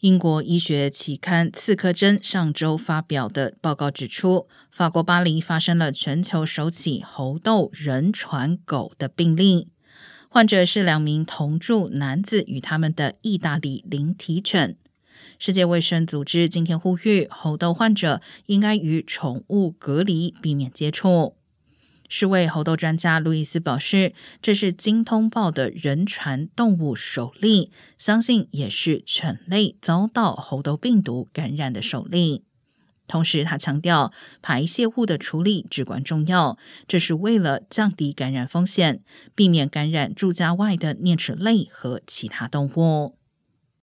英国医学期刊《刺客针》上周发表的报告指出，法国巴黎发生了全球首起猴痘人传狗的病例，患者是两名同住男子与他们的意大利灵体犬。世界卫生组织今天呼吁，猴痘患者应该与宠物隔离，避免接触。世卫猴痘专家路易斯表示，这是经通报的人传动物首例，相信也是犬类遭到猴痘病毒感染的首例。同时，他强调排泄物的处理至关重要，这是为了降低感染风险，避免感染住家外的啮齿类和其他动物。